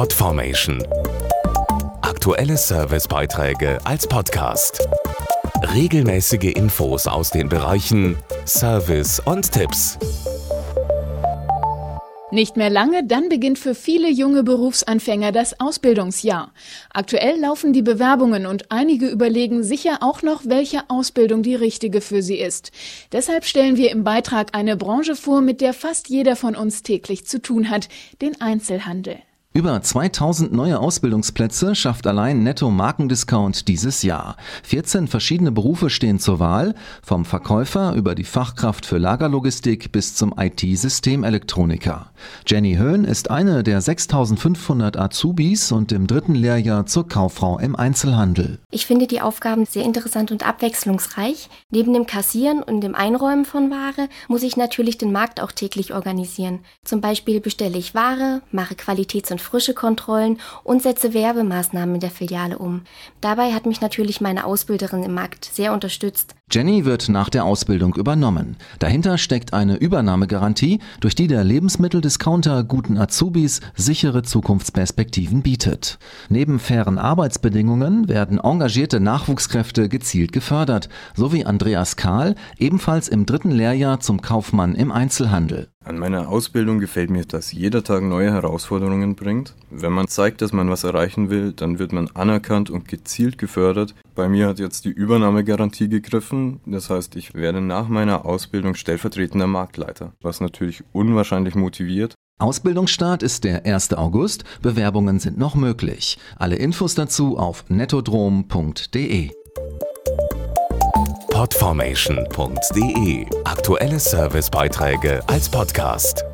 Podformation. Aktuelle Servicebeiträge als Podcast. Regelmäßige Infos aus den Bereichen Service und Tipps. Nicht mehr lange, dann beginnt für viele junge Berufsanfänger das Ausbildungsjahr. Aktuell laufen die Bewerbungen und einige überlegen sicher auch noch, welche Ausbildung die richtige für sie ist. Deshalb stellen wir im Beitrag eine Branche vor, mit der fast jeder von uns täglich zu tun hat, den Einzelhandel. Über 2000 neue Ausbildungsplätze schafft allein Netto Markendiscount dieses Jahr. 14 verschiedene Berufe stehen zur Wahl, vom Verkäufer über die Fachkraft für Lagerlogistik bis zum IT-Systemelektroniker. Jenny Höhn ist eine der 6500 Azubis und im dritten Lehrjahr zur Kauffrau im Einzelhandel. Ich finde die Aufgaben sehr interessant und abwechslungsreich. Neben dem Kassieren und dem Einräumen von Ware muss ich natürlich den Markt auch täglich organisieren. Zum Beispiel bestelle ich Ware, mache Qualitäts- und frische Kontrollen und setze Werbemaßnahmen in der Filiale um. Dabei hat mich natürlich meine Ausbilderin im Markt sehr unterstützt. Jenny wird nach der Ausbildung übernommen. Dahinter steckt eine Übernahmegarantie, durch die der Lebensmitteldiscounter guten Azubis sichere Zukunftsperspektiven bietet. Neben fairen Arbeitsbedingungen werden engagierte Nachwuchskräfte gezielt gefördert, so wie Andreas Kahl, ebenfalls im dritten Lehrjahr zum Kaufmann im Einzelhandel. An meiner Ausbildung gefällt mir, dass jeder Tag neue Herausforderungen bringt. Wenn man zeigt, dass man was erreichen will, dann wird man anerkannt und gezielt gefördert. Bei mir hat jetzt die Übernahmegarantie gegriffen. Das heißt, ich werde nach meiner Ausbildung stellvertretender Marktleiter, was natürlich unwahrscheinlich motiviert. Ausbildungsstart ist der 1. August. Bewerbungen sind noch möglich. Alle Infos dazu auf nettodrom.de. Podformation.de Aktuelle Servicebeiträge als Podcast.